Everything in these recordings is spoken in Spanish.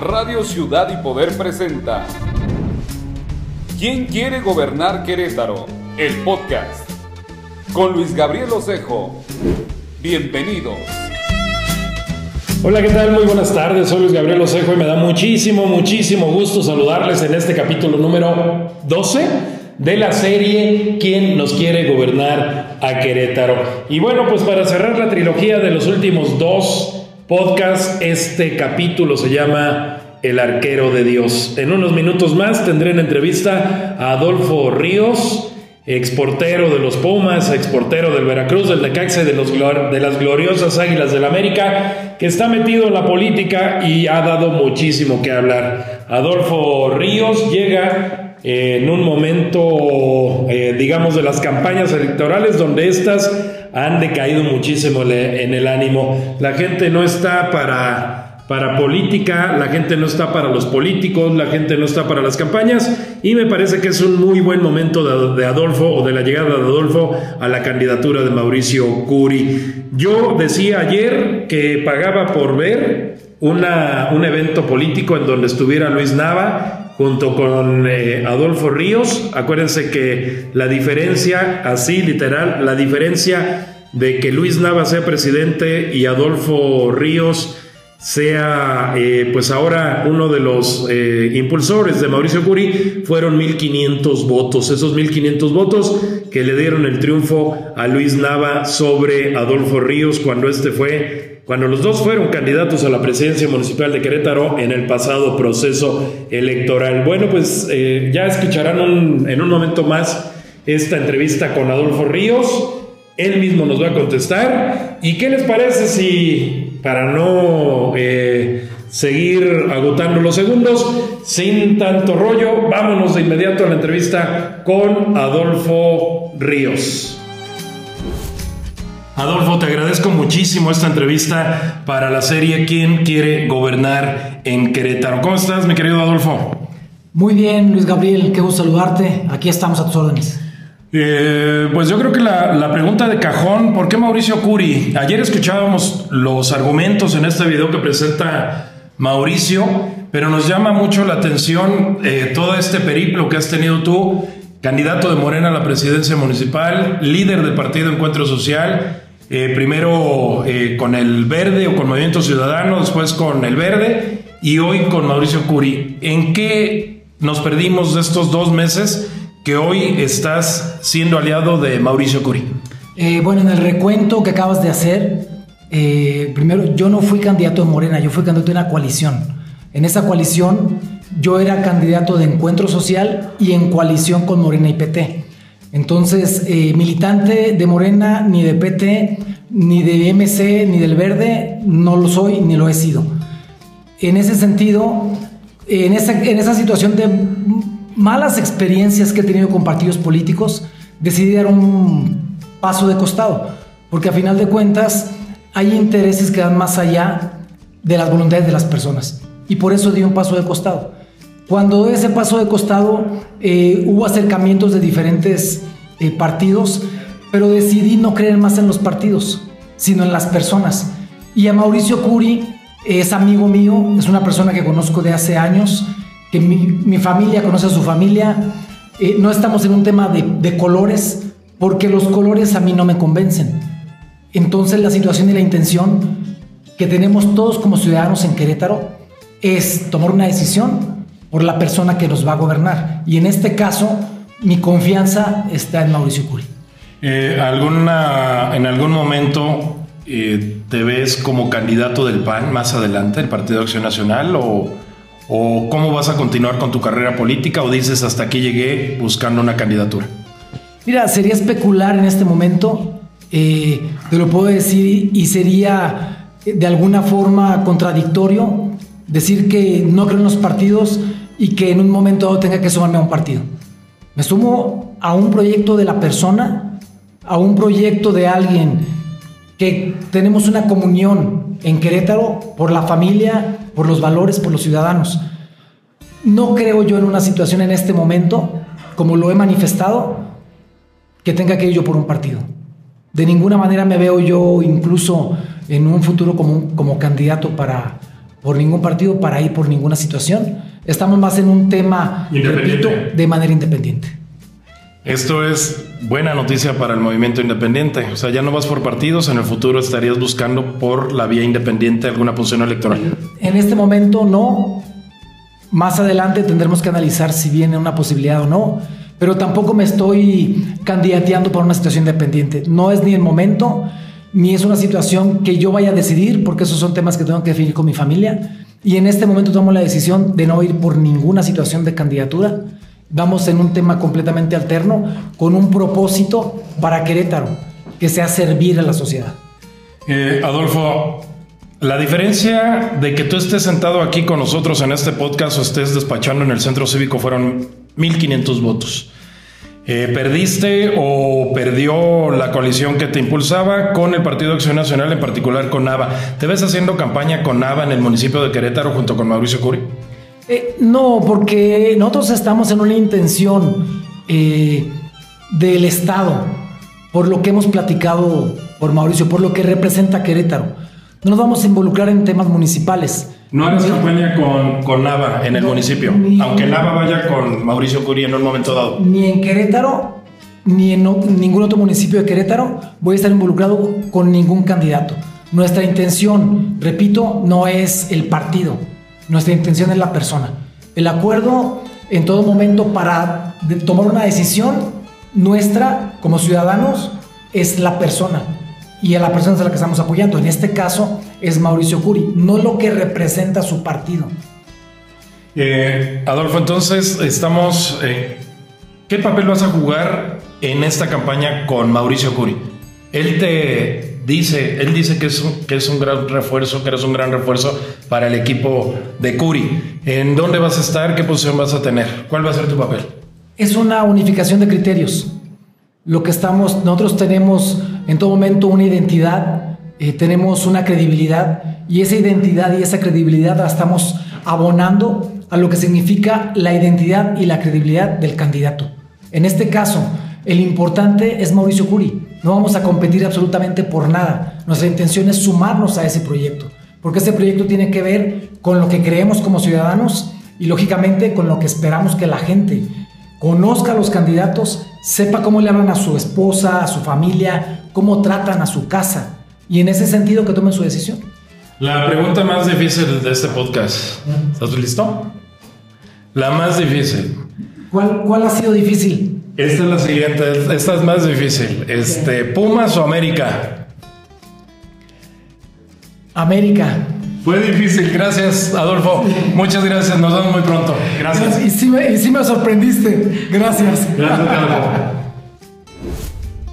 Radio Ciudad y Poder presenta ¿Quién quiere gobernar Querétaro? El podcast con Luis Gabriel Osejo. Bienvenidos. Hola, ¿qué tal? Muy buenas tardes. Soy Luis Gabriel Osejo y me da muchísimo, muchísimo gusto saludarles en este capítulo número 12 de la serie ¿Quién nos quiere gobernar a Querétaro? Y bueno, pues para cerrar la trilogía de los últimos dos podcasts, este capítulo se llama El arquero de Dios. En unos minutos más tendré en entrevista a Adolfo Ríos exportero de los Pumas, exportero del Veracruz, del Necaxa de, de las gloriosas Águilas del América, que está metido en la política y ha dado muchísimo que hablar. Adolfo Ríos llega en un momento, eh, digamos, de las campañas electorales donde estas han decaído muchísimo en el ánimo. La gente no está para para política, la gente no está para los políticos, la gente no está para las campañas y me parece que es un muy buen momento de, Adolfo o de la llegada de Adolfo a la candidatura de Mauricio Curi. Yo decía ayer que pagaba por ver una, un evento político en donde estuviera Luis Nava junto con eh, Adolfo Ríos. Acuérdense que la diferencia, así literal, la diferencia de que Luis Nava sea presidente y Adolfo Ríos sea eh, pues ahora uno de los eh, impulsores de Mauricio Curi, fueron 1.500 votos. Esos 1.500 votos que le dieron el triunfo a Luis Nava sobre Adolfo Ríos cuando este fue, cuando los dos fueron candidatos a la presidencia municipal de Querétaro en el pasado proceso electoral. Bueno, pues eh, ya escucharán en un momento más esta entrevista con Adolfo Ríos. Él mismo nos va a contestar. ¿Y qué les parece si para no eh, seguir agotando los segundos, sin tanto rollo, vámonos de inmediato a la entrevista con Adolfo Ríos. Adolfo, te agradezco muchísimo esta entrevista para la serie ¿Quién quiere gobernar en Querétaro? ¿Cómo estás, mi querido Adolfo? Muy bien, Luis Gabriel, qué gusto saludarte. Aquí estamos a tus órdenes. Eh, pues yo creo que la, pregunta de cajón, ¿por qué Mauricio Curi? Ayer escuchábamos los argumentos en este video que presenta Mauricio, pero nos llama mucho la atención eh, todo este periplo que has tenido tú, candidato de Morena a la presidencia municipal, líder del Partido Encuentro Social, eh, primero con el Verde o con Movimiento Ciudadano, después con el Verde y hoy con Mauricio Curi. ¿En qué nos perdimos de estos dos meses? que hoy estás siendo aliado de Mauricio Curi. Eh, bueno, en el recuento que acabas de hacer, eh, primero yo no fui candidato de Morena, yo fui candidato de una coalición. En esa coalición yo era candidato de Encuentro Social y en coalición con Morena y PT. Entonces, eh, militante de Morena, ni de PT, ni de MC, ni del Verde, no lo soy ni lo he sido. En ese sentido, en esa, en esa situación de malas experiencias que he tenido con partidos políticos, decidí dar un paso de costado, porque a final de cuentas hay intereses que van más allá de las voluntades de las personas. Y por eso di un paso de costado. Cuando ese paso de costado eh, hubo acercamientos de diferentes eh, partidos, pero decidí no creer más en los partidos, sino en las personas. Y a Mauricio Curi es amigo mío, es una persona que conozco de hace años, que mi, familia conoce a su familia. Eh, no estamos en un tema de, de, colores, porque los colores a mí no me convencen. Entonces la situación y la intención que tenemos todos como ciudadanos en Querétaro es tomar una decisión por la persona que nos va a gobernar. Y en este caso, mi confianza está en Mauricio Curi. Eh, ¿alguna, ¿En algún momento eh, te ves como candidato del PAN más adelante, el Partido de Acción Nacional, o, ¿O cómo vas a continuar con tu carrera política o dices hasta aquí llegué buscando una candidatura? Mira, sería especular en este momento, eh, te lo puedo decir, y sería eh, de alguna forma contradictorio decir que no creo en los partidos y que en un momento tenga que sumarme a un partido. Me sumo a un proyecto de la persona, a un proyecto de alguien que tenemos una comunión en Querétaro por la familia, por los valores, por los ciudadanos. No creo yo en una situación en este momento, como lo he manifestado, que tenga que ir yo por un partido. De ninguna manera me veo yo incluso en un futuro como, como candidato para, por ningún partido para ir por ninguna situación. Estamos más en un tema, repito, de manera independiente. Esto es buena noticia para el movimiento independiente. O sea, ya no vas por partidos, en el futuro estarías buscando por la vía independiente alguna posición electoral. En este momento no. Más adelante tendremos que analizar si viene una posibilidad o no. Pero tampoco me estoy candidateando por una situación independiente. No es ni el momento ni es una situación que yo vaya a decidir, porque esos son temas que tengo que definir con mi familia. Y en este momento tomo la decisión de no ir por ninguna situación de candidatura. Vamos en un tema completamente alterno, con un propósito para Querétaro, que sea servir a la sociedad. Eh, Adolfo, la diferencia de que tú estés sentado aquí con nosotros en este podcast o estés despachando en el centro cívico fueron 1.500 votos. Eh, ¿Perdiste o perdió la coalición que te impulsaba con el Partido Acción Nacional, en particular con Nava? ¿Te ves haciendo campaña con Nava en el municipio de Querétaro junto con Mauricio Curi? Eh, no, porque nosotros estamos en una intención eh, del Estado, por lo que hemos platicado por Mauricio, por lo que representa Querétaro. No nos vamos a involucrar en temas municipales. No hagas campaña con, con, Nava en el municipio, aunque Nava vaya con Mauricio Curi en un momento dado. Ni en Querétaro, ni en ningún otro municipio de Querétaro voy a estar involucrado con ningún candidato. Nuestra intención, repito, no es el partido, nuestra intención es la persona. El acuerdo en todo momento para tomar una decisión nuestra como ciudadanos es la persona y a la persona a la que estamos apoyando. En este caso es Mauricio Curi, no lo que representa su partido. Eh, Adolfo, entonces estamos... Eh, ¿Qué papel vas a jugar en esta campaña con Mauricio Curi? Él te dice, él dice que es, un, que es un gran refuerzo, que eres un gran refuerzo para el equipo de Curi. ¿En dónde vas a estar? ¿Qué posición vas a tener? ¿Cuál va a ser tu papel? Es una unificación de criterios. Lo que estamos, nosotros tenemos en todo momento una identidad, eh, tenemos una credibilidad y esa identidad y esa credibilidad la estamos abonando a lo que significa la identidad y la credibilidad del candidato. En este caso, el importante es Mauricio Curi. No vamos a competir absolutamente por nada. Nuestra intención es sumarnos a ese proyecto, porque ese proyecto tiene que ver con lo que creemos como ciudadanos y lógicamente con lo que esperamos que la gente conozca a los candidatos, sepa cómo le hablan a su esposa, a su familia, cómo tratan a su casa y en ese sentido que tomen su decisión. La pregunta más difícil de este podcast. ¿Estás listo? La más difícil. ¿Cuál, cuál ha sido difícil? Esta es la siguiente, esta es más difícil. Este, ¿Pumas o América? América. Fue difícil, gracias Adolfo. Muchas gracias, nos vemos muy pronto. Gracias. Y sí me, y sí me sorprendiste. Gracias. Gracias, Adolfo.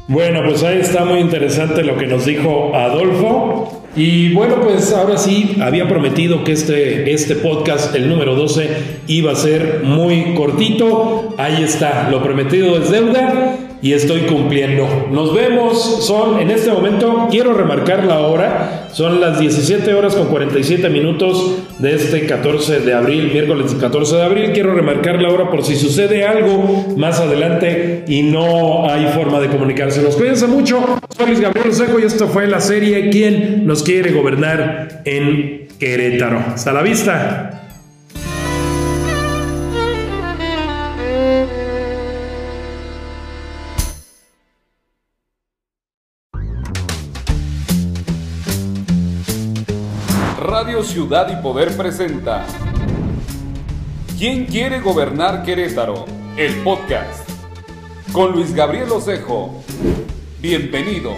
Bueno, pues ahí está muy interesante lo que nos dijo Adolfo. Y bueno, pues ahora sí, había prometido que este, este podcast, el número 12, iba a ser muy cortito. Ahí está, lo prometido es deuda y estoy cumpliendo. Nos vemos, son en este momento, quiero remarcar la hora, son las 17 horas con 47 minutos de este 14 de abril, miércoles 14 de abril. Quiero remarcar la hora por si sucede algo más adelante y no hay forma de comunicarse. Nos Cuídense mucho, soy Luis Gabriel Seco y esto fue la serie ¿Quién nos quiere gobernar en Querétaro? Hasta la vista. Radio Ciudad y Poder presenta ¿Quién quiere gobernar Querétaro? El podcast con Luis Gabriel Osejo. Bienvenidos.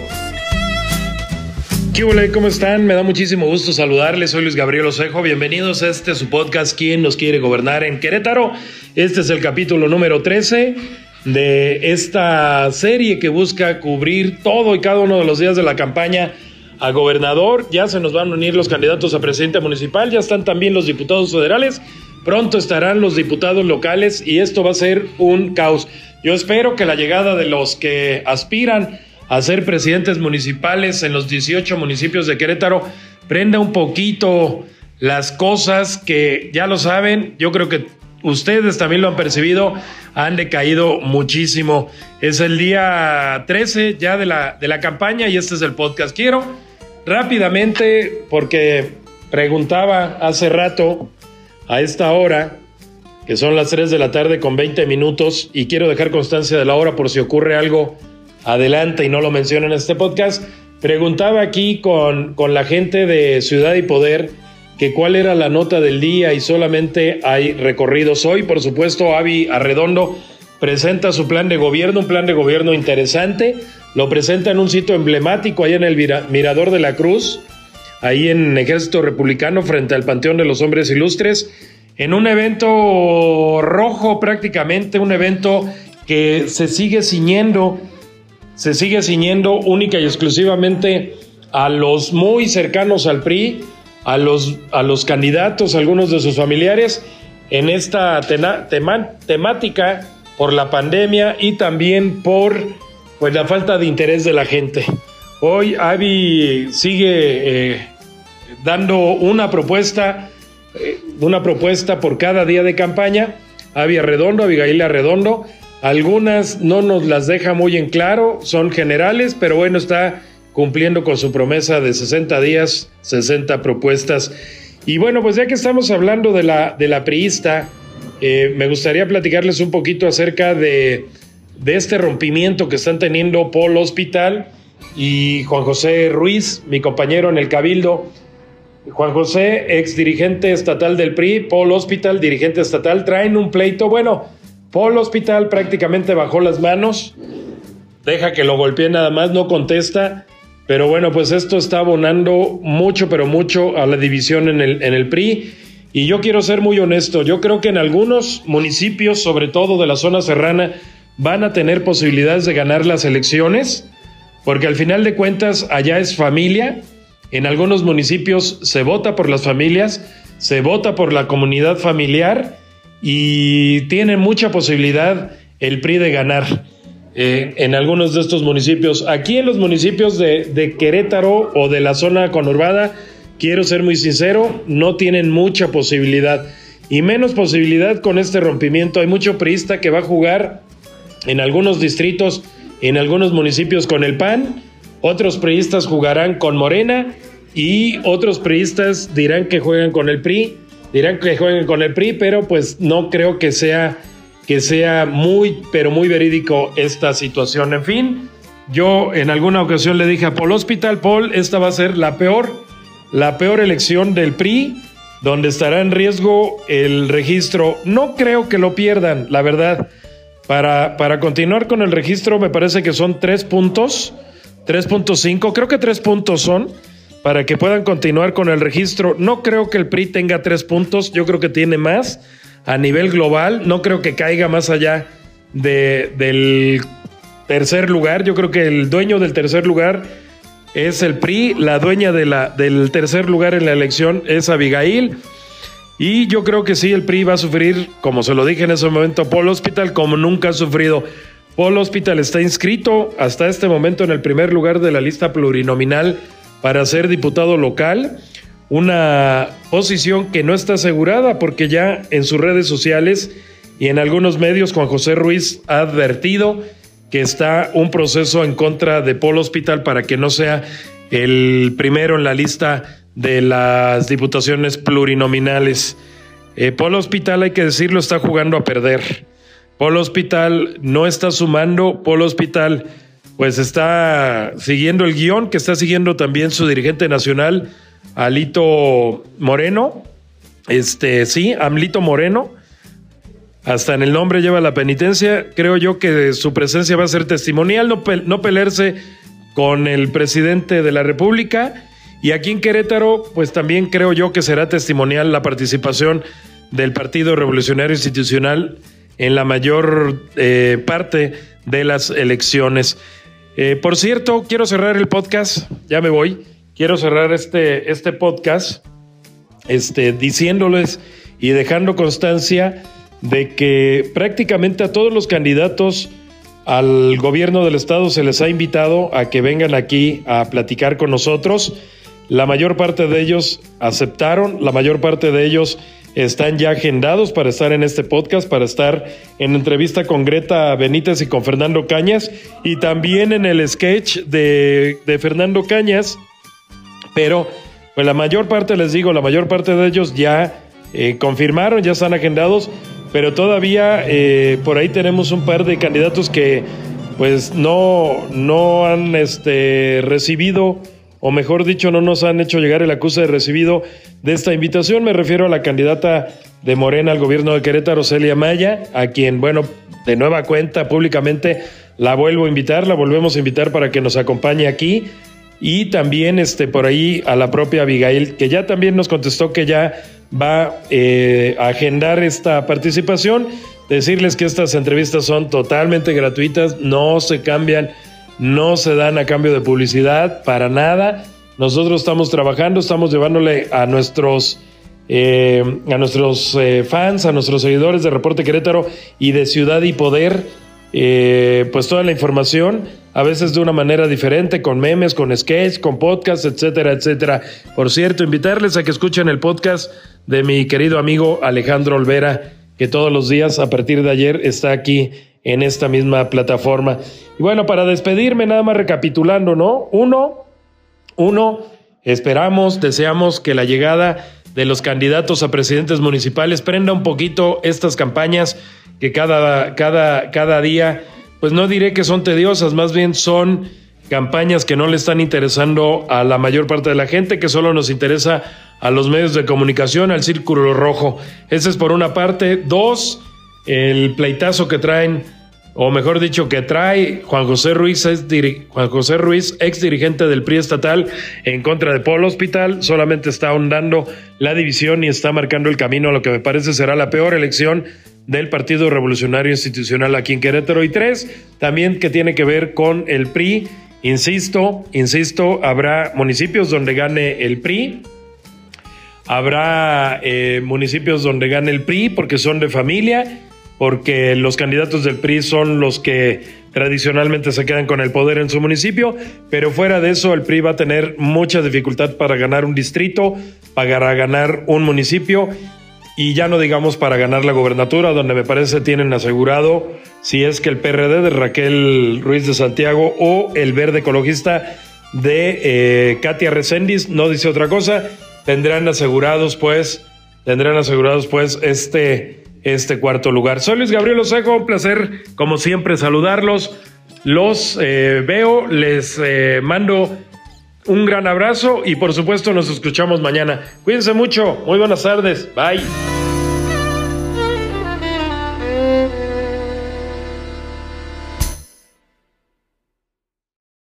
¿Qué hola? ¿Cómo están? Me da muchísimo gusto saludarles. Soy Luis Gabriel Osejo. Bienvenidos a este su podcast ¿Quién nos quiere gobernar en Querétaro? Este es el capítulo número 13 de esta serie que busca cubrir todo y cada uno de los días de la campaña a gobernador, ya se nos van a unir los candidatos a presidente municipal, ya están también los diputados federales, pronto estarán los diputados locales y esto va a ser un caos. Yo espero que la llegada de los que aspiran a ser presidentes municipales en los 18 municipios de Querétaro prenda un poquito las cosas que ya lo saben, yo creo que ustedes también lo han percibido, han decaído muchísimo. Es el día 13 ya de la, de la campaña y este es el podcast. Quiero rápidamente, porque preguntaba hace rato, a esta hora, que son las 3 de la tarde con 20 minutos, y quiero dejar constancia de la hora por si ocurre algo adelante y no lo menciono en este podcast, preguntaba aquí con, con la gente de Ciudad y Poder que cuál era la nota del día y solamente hay recorridos hoy. Por supuesto, Avi Arredondo presenta su plan de gobierno, un plan de gobierno interesante, lo presenta en un sitio emblemático ahí en el Mirador de la Cruz, ahí en Ejército Republicano frente al Panteón de los Hombres Ilustres, en un evento rojo prácticamente, un evento que se sigue ciñendo, se sigue ciñendo única y exclusivamente a los muy cercanos al PRI, a los, a los candidatos, algunos de sus familiares, en esta temática por la pandemia y también por pues, la falta de interés de la gente. Hoy Avi sigue eh, dando una propuesta, eh, una propuesta por cada día de campaña. Avi Arredondo, Abigail Arredondo. Algunas no nos las deja muy en claro, son generales, pero bueno, está cumpliendo con su promesa de 60 días, 60 propuestas. Y bueno, pues ya que estamos hablando de la, de la priista, eh, me gustaría platicarles un poquito acerca de, de este rompimiento que están teniendo Paul Hospital y Juan José Ruiz, mi compañero en el Cabildo. Juan José, ex dirigente estatal del PRI, Paul Hospital, dirigente estatal, traen un pleito. Bueno, Paul Hospital prácticamente bajó las manos, deja que lo golpee nada más, no contesta. Pero bueno, pues esto está abonando mucho, pero mucho a la división en el, en el PRI. Y yo quiero ser muy honesto, yo creo que en algunos municipios, sobre todo de la zona serrana, van a tener posibilidades de ganar las elecciones, porque al final de cuentas allá es familia, en algunos municipios se vota por las familias, se vota por la comunidad familiar y tiene mucha posibilidad el PRI de ganar eh, en algunos de estos municipios. Aquí en los municipios de, de Querétaro o de la zona conurbada, quiero ser muy sincero, no tienen mucha posibilidad y menos posibilidad con este rompimiento. Hay mucho priista que va a jugar en algunos distritos, en algunos municipios con el PAN, otros priistas jugarán con Morena y otros priistas dirán que juegan con el PRI, dirán que jueguen con el PRI, pero pues no creo que sea que sea muy pero muy verídico esta situación. En fin, yo en alguna ocasión le dije a Paul Hospital, Paul, esta va a ser la peor la peor elección del PRI donde estará en riesgo el registro. No creo que lo pierdan, la verdad. Para, para continuar con el registro me parece que son tres puntos, 3.5, creo que tres puntos son para que puedan continuar con el registro. No creo que el PRI tenga tres puntos, yo creo que tiene más a nivel global. No creo que caiga más allá de, del tercer lugar. Yo creo que el dueño del tercer lugar es el PRI, la dueña de la, del tercer lugar en la elección es Abigail. Y yo creo que sí, el PRI va a sufrir, como se lo dije en ese momento, Paul Hospital como nunca ha sufrido. Paul Hospital está inscrito hasta este momento en el primer lugar de la lista plurinominal para ser diputado local, una posición que no está asegurada porque ya en sus redes sociales y en algunos medios Juan José Ruiz ha advertido que está un proceso en contra de Paul Hospital para que no sea el primero en la lista de las diputaciones plurinominales. Eh, Polo Hospital, hay que decirlo, está jugando a perder. Polo Hospital no está sumando. Polo Hospital, pues está siguiendo el guion que está siguiendo también su dirigente nacional, Alito Moreno. Este, sí, Amlito Moreno. Hasta en el nombre lleva la penitencia. Creo yo que su presencia va a ser testimonial, no, no pelearse con el presidente de la República y aquí en Querétaro, pues también creo yo que será testimonial la participación del Partido Revolucionario Institucional en la mayor eh, parte de las elecciones. Eh, por cierto, quiero cerrar el podcast, ya me voy, quiero cerrar este, este podcast este, diciéndoles y dejando constancia de que prácticamente a todos los candidatos al gobierno del estado se les ha invitado a que vengan aquí a platicar con nosotros. La mayor parte de ellos aceptaron, la mayor parte de ellos están ya agendados para estar en este podcast, para estar en entrevista con Greta Benítez y con Fernando Cañas, y también en el sketch de, Fernando Cañas, pero pues la mayor parte, les digo, la mayor parte de ellos ya eh, confirmaron, ya están agendados, pero todavía eh, por ahí tenemos un par de candidatos que pues no, no han este, recibido, o mejor dicho, no nos han hecho llegar el acuse de recibido de esta invitación. Me refiero a la candidata de Morena al gobierno de Querétaro, Celia Maya, a quien, bueno, de nueva cuenta públicamente la vuelvo a invitar, la volvemos a invitar para que nos acompañe aquí. Y también este, por ahí a la propia Abigail, que ya también nos contestó que ya va eh, a agendar esta participación. Decirles que estas entrevistas son totalmente gratuitas, no se cambian, no se dan a cambio de publicidad, para nada. Nosotros estamos trabajando, estamos llevándole a nuestros, eh, a nuestros eh, fans, a nuestros seguidores de Reporte Querétaro y de Ciudad y Poder, pues toda la información a veces de una manera diferente, con memes, con sketch, con podcast, etcétera, etcétera. Por cierto, invitarles a que escuchen el podcast de mi querido amigo Alejandro Olvera, que todos los días a partir de ayer está aquí en esta misma plataforma. Y bueno, para despedirme, nada más recapitulando, ¿no? Uno, uno, esperamos, deseamos que la llegada de los candidatos a presidentes municipales prenda un poquito estas campañas que cada, cada, cada día pues no diré que son tediosas, más bien son campañas que no le están interesando a la mayor parte de la gente, que solo nos interesa a los medios de comunicación, al círculo rojo. Ese es por una parte. Dos, el pleitazo que traen, o mejor dicho, que trae Juan José Ruiz, Juan José Ruiz, ex dirigente del PRI estatal, en contra de Polo Hospital, solamente está ahondando la división y está marcando el camino a lo que me parece será la peor elección del Partido Revolucionario Institucional aquí en Querétaro. Y tres, también que tiene que ver con el PRI. Insisto, insisto, habrá municipios donde gane el PRI. Habrá eh, municipios donde gane el PRI porque son de familia, porque los candidatos del PRI son los que tradicionalmente se quedan con el poder en su municipio, pero fuera de eso el PRI va a tener mucha dificultad para ganar un distrito, para ganar un municipio y ya no digamos para ganar la gobernatura, donde me parece tienen asegurado si es que el PRD de Raquel Ruiz de Santiago o el verde ecologista de eh, Katia Recendis, no dice otra cosa, tendrán asegurados pues, tendrán asegurados pues este, este cuarto lugar. Soy Luis Gabriel Osejo, un placer como siempre saludarlos. Los eh, veo, les eh, mando un gran abrazo y por supuesto nos escuchamos mañana. Cuídense mucho, muy buenas tardes, bye.